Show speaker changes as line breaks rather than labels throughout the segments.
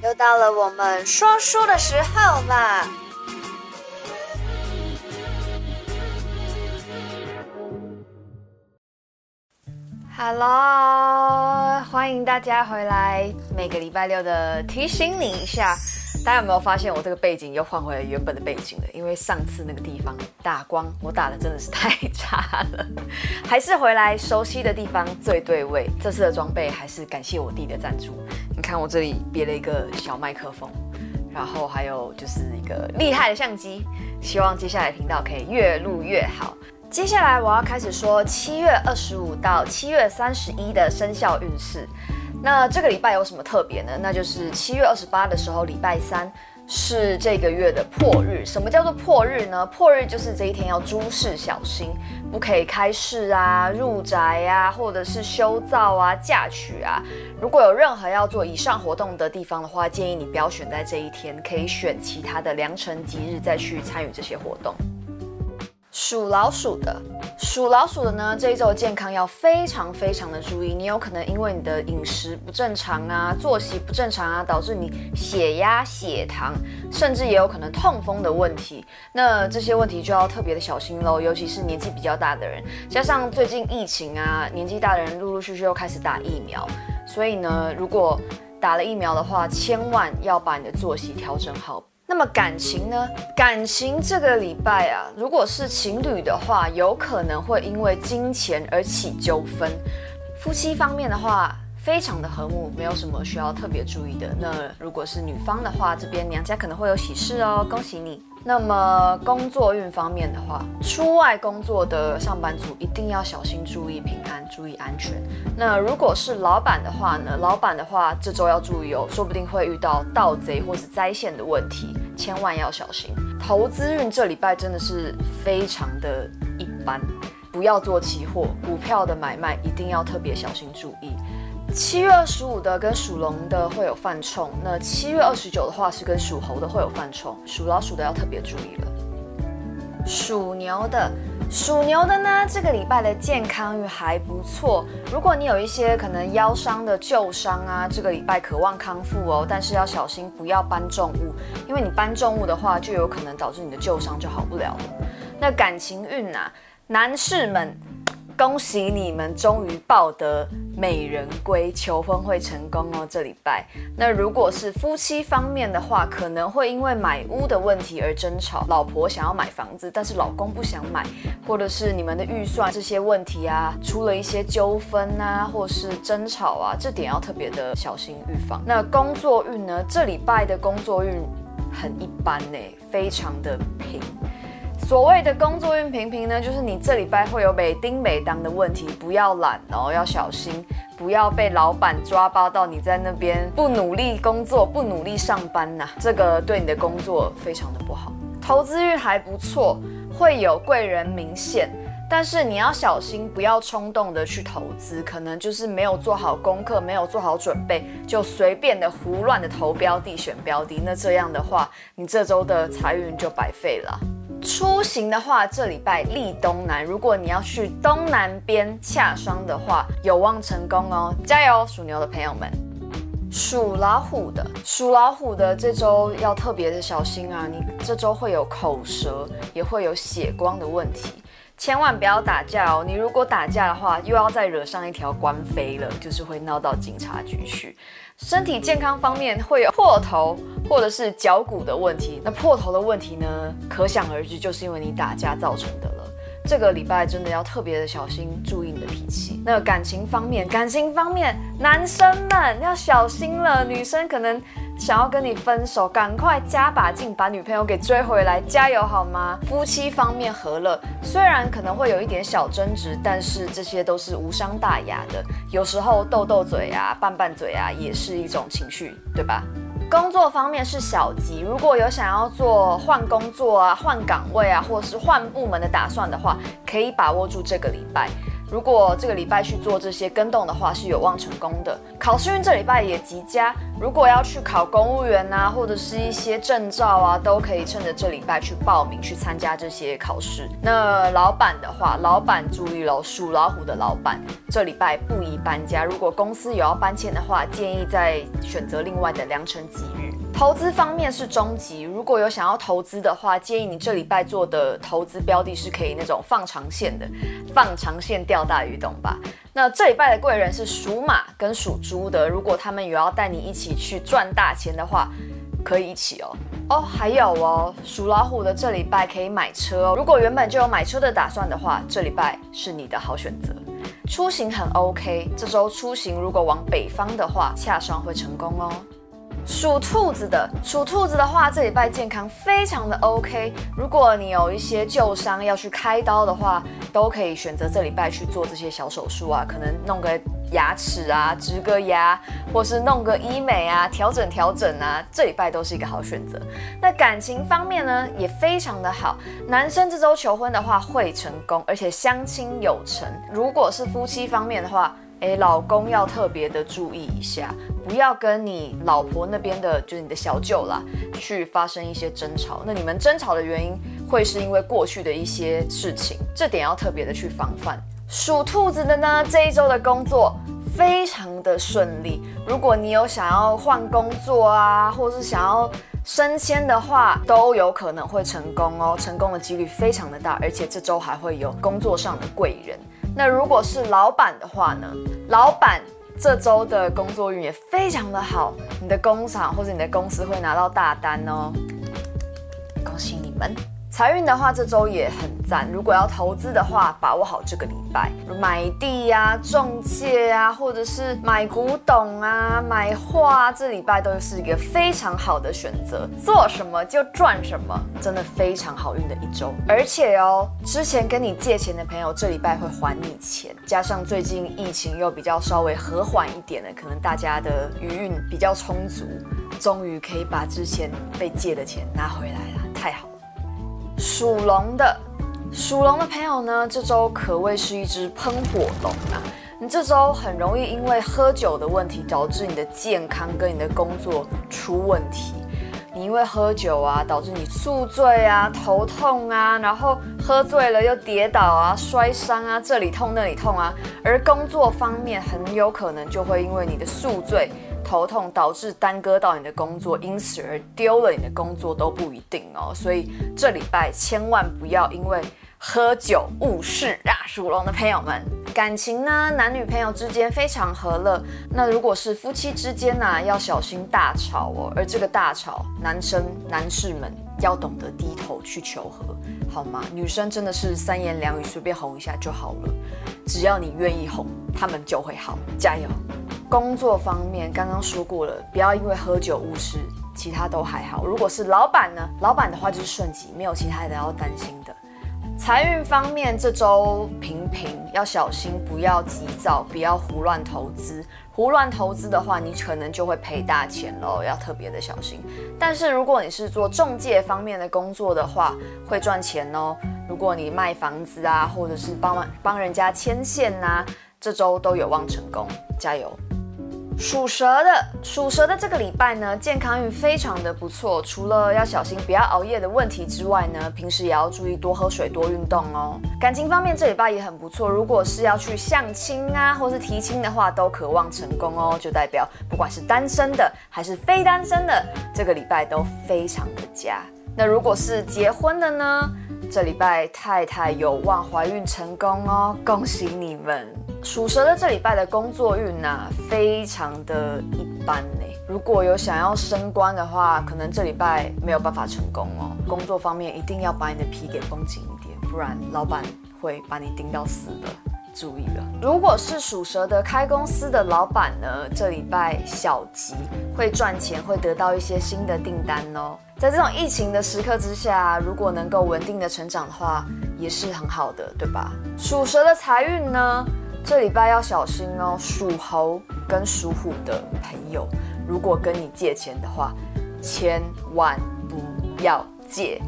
又到了我们说书的时候啦！Hello，欢迎大家回来。每个礼拜六的提醒你一下。大家有没有发现我这个背景又换回了原本的背景了？因为上次那个地方打光，我打的真的是 太差了，还是回来熟悉的地方最对味。这次的装备还是感谢我弟的赞助。看我这里别了一个小麦克风，然后还有就是一个厉害的相机。希望接下来频道可以越录越好。接下来我要开始说七月二十五到七月三十一的生肖运势。那这个礼拜有什么特别呢？那就是七月二十八的时候，礼拜三是这个月的破日。什么叫做破日呢？破日就是这一天要诸事小心，不可以开市啊、入宅啊，或者是修造啊、嫁娶啊。如果有任何要做以上活动的地方的话，建议你不要选在这一天，可以选其他的良辰吉日再去参与这些活动。属老鼠的，属老鼠的呢，这一周健康要非常非常的注意。你有可能因为你的饮食不正常啊，作息不正常啊，导致你血压、血糖，甚至也有可能痛风的问题。那这些问题就要特别的小心喽，尤其是年纪比较大的人，加上最近疫情啊，年纪大的人陆陆续续又开始打疫苗，所以呢，如果打了疫苗的话，千万要把你的作息调整好。那么感情呢？感情这个礼拜啊，如果是情侣的话，有可能会因为金钱而起纠纷。夫妻方面的话，非常的和睦，没有什么需要特别注意的。那如果是女方的话，这边娘家可能会有喜事哦，恭喜你。那么工作运方面的话，出外工作的上班族一定要小心，注意平安，注意安全。那如果是老板的话呢？老板的话，这周要注意哦，说不定会遇到盗贼或是灾险的问题，千万要小心。投资运这礼拜真的是非常的一般，不要做期货、股票的买卖，一定要特别小心注意。七月二十五的跟属龙的会有犯冲，那七月二十九的话是跟属猴的会有犯冲，属老鼠的要特别注意了。属牛的，属牛的呢，这个礼拜的健康运还不错。如果你有一些可能腰伤的旧伤啊，这个礼拜渴望康复哦，但是要小心不要搬重物，因为你搬重物的话，就有可能导致你的旧伤就好不了了。那感情运啊，男士们。恭喜你们终于抱得美人归，求婚会成功哦！这礼拜，那如果是夫妻方面的话，可能会因为买屋的问题而争吵。老婆想要买房子，但是老公不想买，或者是你们的预算这些问题啊，出了一些纠纷啊，或是争吵啊，这点要特别的小心预防。那工作运呢？这礼拜的工作运很一般呢，非常的平。所谓的工作运平平呢，就是你这礼拜会有每丁每当的问题，不要懒哦，要小心，不要被老板抓包到你在那边不努力工作、不努力上班呐、这个对你的工作非常的不好。投资运还不错，会有贵人明显，但是你要小心，不要冲动的去投资，可能就是没有做好功课，没有做好准备，就随便的胡乱的投标的、选标的，那这样的话，你这周的财运就白费了。出行的话，这礼拜立东南。如果你要去东南边洽商的话，有望成功哦，加油！属牛的朋友们，属老虎的，属老虎的这周要特别的小心啊！你这周会有口舌，也会有血光的问题，千万不要打架哦！你如果打架的话，又要再惹上一条官非了，就是会闹到警察局去。身体健康方面会有破头或者是脚骨的问题，那破头的问题呢，可想而知，就是因为你打架造成的了。这个礼拜真的要特别的小心，注意你的脾气。那感情方面，感情方面，男生们要小心了，女生可能。想要跟你分手，赶快加把劲把女朋友给追回来，加油好吗？夫妻方面和乐，虽然可能会有一点小争执，但是这些都是无伤大雅的。有时候斗斗嘴啊，拌拌嘴啊，也是一种情绪，对吧？工作方面是小吉，如果有想要做换工作啊、换岗位啊，或是换部门的打算的话，可以把握住这个礼拜。如果这个礼拜去做这些更动的话，是有望成功的。考试运这礼拜也极佳，如果要去考公务员啊，或者是一些证照啊，都可以趁着这礼拜去报名去参加这些考试。那老板的话，老板注意喽，属老虎的老板这礼拜不宜搬家。如果公司有要搬迁的话，建议再选择另外的良辰吉日。投资方面是中吉，如果有想要投资的话，建议你这礼拜做的投资标的是可以那种放长线的，放长线钓大鱼，懂吧？那这礼拜的贵人是属马跟属猪的，如果他们有要带你一起去赚大钱的话，可以一起哦。哦，还有哦，属老虎的这礼拜可以买车哦。如果原本就有买车的打算的话，这礼拜是你的好选择。出行很 OK，这周出行如果往北方的话，洽商会成功哦。属兔子的，属兔子的话，这礼拜健康非常的 OK。如果你有一些旧伤要去开刀的话，都可以选择这礼拜去做这些小手术啊，可能弄个牙齿啊，植个牙，或是弄个医美啊，调整调整啊，这礼拜都是一个好选择。那感情方面呢，也非常的好。男生这周求婚的话会成功，而且相亲有成。如果是夫妻方面的话，诶，老公要特别的注意一下，不要跟你老婆那边的，就是你的小舅啦，去发生一些争吵。那你们争吵的原因会是因为过去的一些事情，这点要特别的去防范。属兔子的呢，这一周的工作非常的顺利。如果你有想要换工作啊，或是想要升迁的话，都有可能会成功哦，成功的几率非常的大，而且这周还会有工作上的贵人。那如果是老板的话呢？老板这周的工作运也非常的好，你的工厂或者你的公司会拿到大单哦，恭喜你们！财运的话，这周也很赞。如果要投资的话，把握好这个礼拜，买地呀、啊、中介啊，或者是买古董啊、买画啊，这礼拜都是一个非常好的选择。做什么就赚什么，真的非常好运的一周。而且哦，之前跟你借钱的朋友，这礼拜会还你钱。加上最近疫情又比较稍微和缓一点了，可能大家的余运比较充足，终于可以把之前被借的钱拿回来了，太好。属龙的，属龙的朋友呢，这周可谓是一只喷火龙啊！你这周很容易因为喝酒的问题，导致你的健康跟你的工作出问题。你因为喝酒啊，导致你宿醉啊、头痛啊，然后喝醉了又跌倒啊、摔伤啊，这里痛那里痛啊。而工作方面，很有可能就会因为你的宿醉。头痛导致耽搁到你的工作，因此而丢了你的工作都不一定哦。所以这礼拜千万不要因为喝酒误事啊！属龙的朋友们，感情呢，男女朋友之间非常和乐。那如果是夫妻之间呢、要小心大吵哦。而这个大吵，男生男士们要懂得低头去求和，好吗？女生真的是三言两语随便哄一下就好了，只要你愿意哄，他们就会好。加油！工作方面，刚刚说过了，不要因为喝酒误事，其他都还好。如果是老板呢？老板的话就是顺吉，没有其他的要担心的。财运方面，这周平平，要小心，不要急躁，不要胡乱投资。胡乱投资的话，你可能就会赔大钱喽，要特别的小心。但是如果你是做中介方面的工作的话，会赚钱哦。如果你卖房子啊，或者是帮帮人家牵线呐、啊，这周都有望成功，加油！属蛇的，属蛇的这个礼拜呢，健康运非常的不错。除了要小心不要熬夜的问题之外呢，平时也要注意多喝水、多运动哦。感情方面这礼拜也很不错，如果是要去相亲啊，或是提亲的话，都渴望成功哦。就代表不管是单身的还是非单身的，这个礼拜都非常的佳。那如果是结婚的呢，这礼拜太太有望怀孕成功哦，恭喜你们。属蛇的这礼拜的工作运呐、啊，非常的一般呢。如果有想要升官的话，可能这礼拜没有办法成功哦。工作方面一定要把你的皮给绷紧一点，不然老板会把你盯到死的。注意了，如果是属蛇的开公司的老板呢，这礼拜小吉，会赚钱，会得到一些新的订单哦。在这种疫情的时刻之下，如果能够稳定的成长的话，也是很好的，对吧？属蛇的财运呢？这礼拜要小心哦，属猴跟属虎的朋友，如果跟你借钱的话，千万不要借。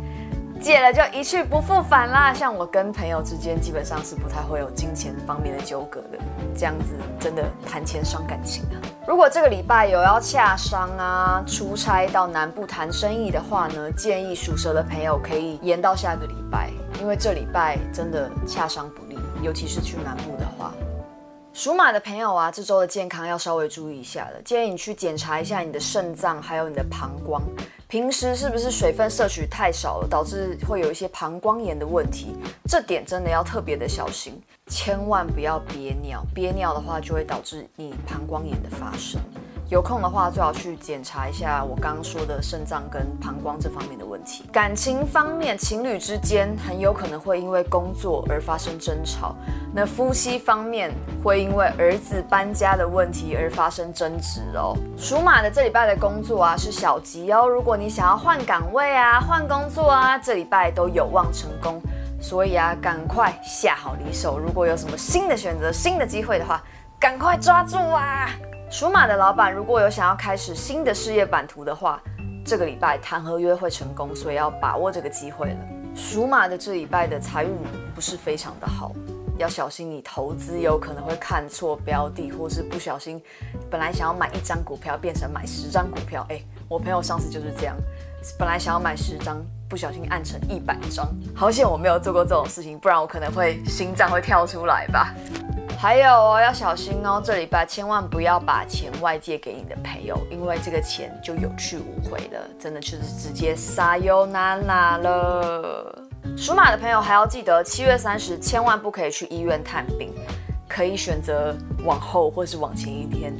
戒了就一去不复返啦。像我跟朋友之间，基本上是不太会有金钱方面的纠葛的。这样子真的谈钱伤感情啊。如果这个礼拜有要洽商啊、出差到南部谈生意的话呢，建议属蛇的朋友可以延到下个礼拜，因为这礼拜真的洽商不利，尤其是去南部的话。属马的朋友啊，这周的健康要稍微注意一下了。建议你去检查一下你的肾脏，还有你的膀胱，平时是不是水分摄取太少了，导致会有一些膀胱炎的问题。这点真的要特别的小心，千万不要憋尿。憋尿的话，就会导致你膀胱炎的发生。有空的话，最好去检查一下我刚刚说的肾脏跟膀胱这方面的问题。感情方面，情侣之间很有可能会因为工作而发生争吵。那夫妻方面会因为儿子搬家的问题而发生争执哦。属马的这礼拜的工作啊是小吉哦，如果你想要换岗位啊、换工作啊，这礼拜都有望成功。所以啊，赶快下好离手。如果有什么新的选择、新的机会的话，赶快抓住啊！属马的老板如果有想要开始新的事业版图的话，这个礼拜谈合约会成功，所以要把握这个机会了。属马的这礼拜的财运不是非常的好，要小心你投资有可能会看错标的，或是不小心本来想要买一张股票变成买十张股票。哎，我朋友上次就是这样，本来想要买十张，不小心按成一百张，好险我没有做过这种事情，不然我可能会心脏会跳出来吧。还有哦，要小心哦，这礼拜千万不要把钱外借给你的朋友，因为这个钱就有去无回了，真的就是直接撒尤那拉了。属马的朋友还要记得，七月三十千万不可以去医院探病，可以选择往后或是往前一天，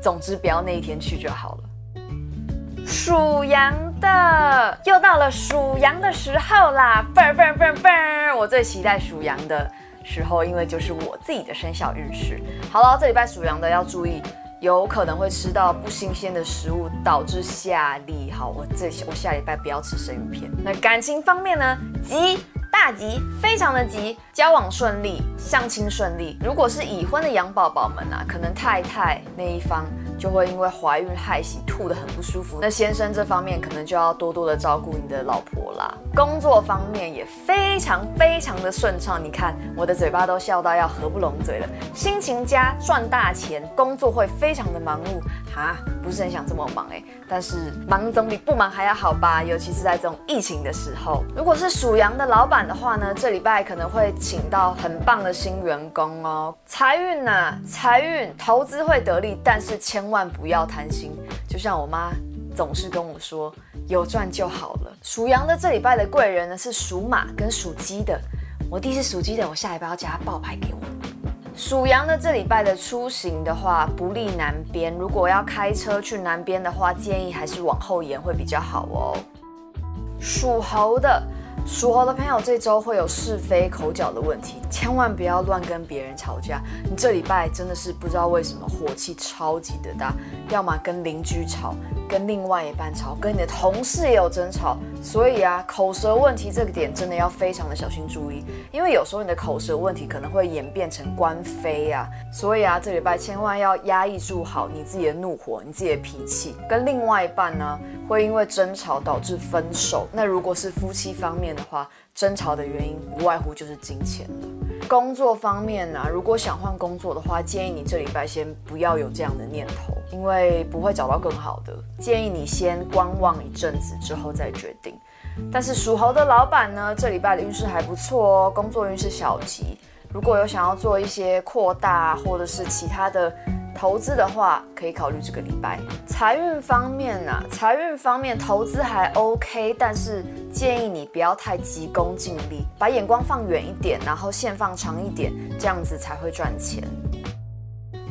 总之不要那一天去就好了。属羊的又到了属羊的时候啦，嘣嘣嘣嘣，我最期待属羊的。时候，因为就是我自己的生肖运势。好了，这礼拜属羊的要注意，有可能会吃到不新鲜的食物，导致下痢。好，我这我下礼拜不要吃生鱼片。那感情方面呢？吉，大吉，非常的吉，交往顺利，相亲顺利。如果是已婚的羊宝宝们啊，可能太太那一方。就会因为怀孕害喜吐得很不舒服，那先生这方面可能就要多多的照顾你的老婆啦。工作方面也非常非常的顺畅，你看我的嘴巴都笑到要合不拢嘴了，心情佳，赚大钱，工作会非常的忙碌哈，不是很想这么忙哎，但是忙总比不忙还要好吧，尤其是在这种疫情的时候。如果是属羊的老板的话呢，这礼拜可能会请到很棒的新员工哦。财运呢，财运投资会得利，但是千千。万不要贪心，就像我妈总是跟我说，有赚就好了。属羊的这礼拜的贵人呢是属马跟属鸡的，我弟是属鸡的，我下礼拜要叫他报牌给我。属羊的这礼拜的出行的话不利南边，如果要开车去南边的话，建议还是往后延会比较好哦。属猴的。属猴的朋友，这周会有是非口角的问题，千万不要乱跟别人吵架。你这礼拜真的是不知道为什么火气超级的大，要么跟邻居吵，跟另外一半吵，跟你的同事也有争吵。所以啊，口舌问题这个点真的要非常的小心注意，因为有时候你的口舌问题可能会演变成官非啊。所以啊，这礼拜千万要压抑住好你自己的怒火，你自己的脾气。跟另外一半呢，会因为争吵导致分手。那如果是夫妻方面，的话，争吵的原因不外乎就是金钱了。工作方面呢、啊，如果想换工作的话，建议你这礼拜先不要有这样的念头，因为不会找到更好的。建议你先观望一阵子之后再决定。但是属猴的老板呢，这礼拜的运势还不错哦，工作运势小吉。如果有想要做一些扩大或者是其他的。投资的话，可以考虑这个礼拜。财运方面呢、啊，财运方面投资还 OK，但是建议你不要太急功近利，把眼光放远一点，然后线放长一点，这样子才会赚钱。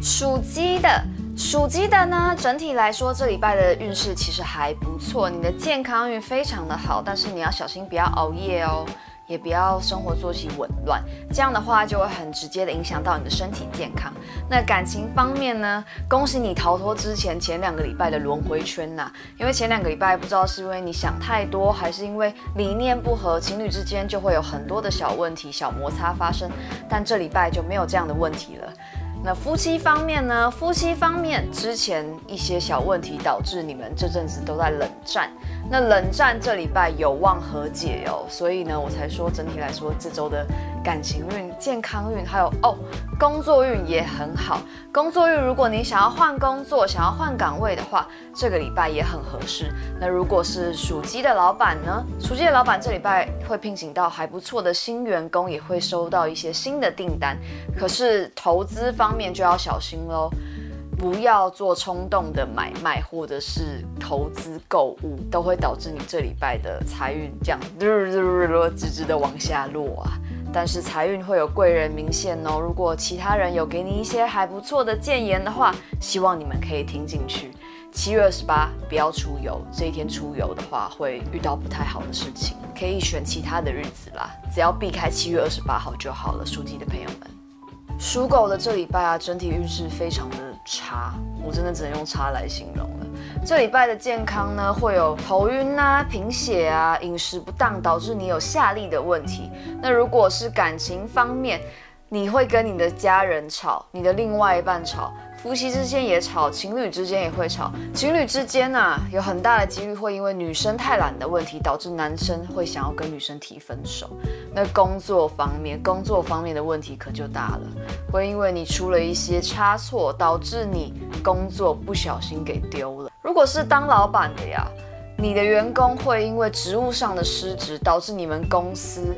属鸡的，属鸡的呢，整体来说这礼拜的运势其实还不错，你的健康运非常的好，但是你要小心不要熬夜哦。也不要生活作息紊乱，这样的话就会很直接的影响到你的身体健康。那感情方面呢？恭喜你逃脱之前前两个礼拜的轮回圈呐、因为前两个礼拜不知道是因为你想太多，还是因为理念不合，情侣之间就会有很多的小问题、小摩擦发生。但这礼拜就没有这样的问题了。那夫妻方面呢？夫妻方面之前一些小问题导致你们这阵子都在冷战。那冷战这礼拜有望和解哦，所以呢，我才说整体来说这周的感情运、健康运还有哦工作运也很好。工作运，如果你想要换工作、想要换岗位的话，这个礼拜也很合适。那如果是属鸡的老板呢？属鸡的老板这礼拜会聘请到还不错的新员工，也会收到一些新的订单。可是投资方面就要小心喽。不要做冲动的买卖或者是投资购物，都会导致你这礼拜的财运这样直直的往下落啊。但是财运会有贵人明现哦。如果其他人有给你一些还不错的建言的话，希望你们可以听进去。七月二十八不要出游，这一天出游的话会遇到不太好的事情，可以选其他的日子啦，只要避开七月二十八号就好了。属鸡的朋友们，属狗的这礼拜啊，整体运势非常的。差，我真的只能用差来形容。这礼拜的健康呢，会有头晕啊、贫血啊、饮食不当导致你有下痢的问题。那如果是感情方面，你会跟你的家人吵，你的另外一半吵。夫妻之间也吵，情侣之间也会吵。情侣之间啊，有很大的几率会因为女生太懒的问题，导致男生会想要跟女生提分手。那工作方面，工作方面的问题可就大了，会因为你出了一些差错，导致你工作不小心给丢了。如果是当老板的呀，你的员工会因为职务上的失职，导致你们公司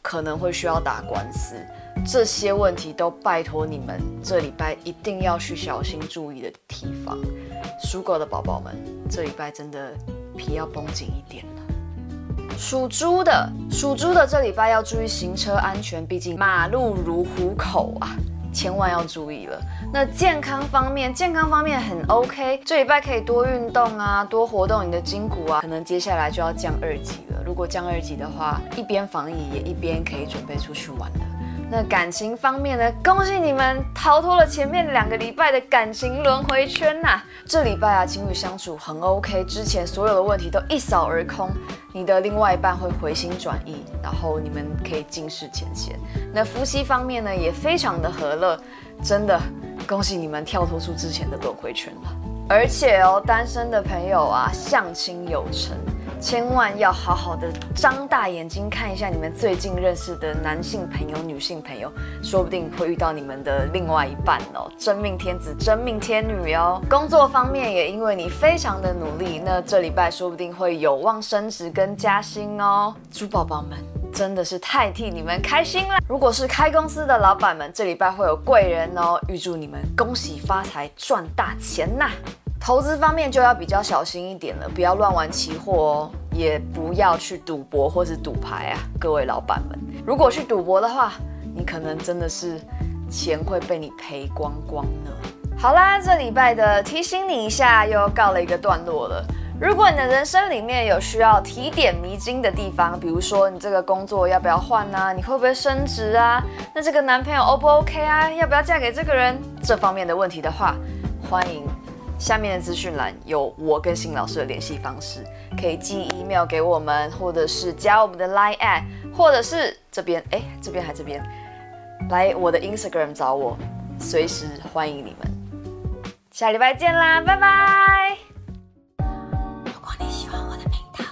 可能会需要打官司。这些问题都拜托你们这礼拜一定要去小心注意的提防。属狗的宝宝们，这礼拜真的皮要绷紧一点了。属猪的，属猪的这礼拜要注意行车安全，毕竟马路如虎口啊，千万要注意了。那健康方面，健康方面很 OK，这礼拜可以多运动啊，多活动你的筋骨啊。可能接下来就要降二级了，如果降二级的话，一边防疫也一边可以准备出去玩了。那感情方面呢？恭喜你们逃脱了前面两个礼拜的感情轮回圈呐、啊！这礼拜啊，情侣相处很 OK，之前所有的问题都一扫而空，你的另外一半会回心转意，然后你们可以尽释前嫌。那夫妻方面呢，也非常的和乐，真的恭喜你们跳脱出之前的轮回圈了。而且哦，单身的朋友啊，相亲有成。千万要好好的张大眼睛看一下你们最近认识的男性朋友、女性朋友，说不定会遇到你们的另外一半哦，真命天子、真命天女哦。工作方面也因为你非常的努力，那这礼拜说不定会有望升职跟加薪哦。猪宝宝们真的是太替你们开心了。如果是开公司的老板们，这礼拜会有贵人哦，预祝你们恭喜发财、赚大钱呐、投资方面就要比较小心一点了，不要乱玩期货哦，也不要去赌博或是赌牌啊，各位老板们。如果去赌博的话，你可能真的是钱会被你赔光光呢。好啦，这礼拜的提醒你一下，又告了一个段落了。如果你的人生里面有需要提点迷津的地方，比如说你这个工作要不要换啊？你会不会升职啊？那这个男朋友 O 不 OK 啊？要不要嫁给这个人？这方面的问题的话，欢迎。下面的资讯栏有我跟新老师的联系方式，可以寄 email 给我们，或者是加我们的 line at，或者是这边哎，这边还这边，来我的 Instagram 找我，随时欢迎你们。下礼拜见啦，拜拜！
如果你喜欢我的频道，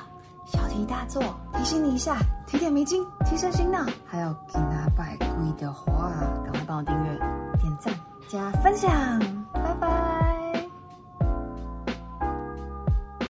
小题大做，提醒你一下，提点迷津，提升心脑，还有给拿百贵的话，赶快帮我订阅、点赞、加分享。拜拜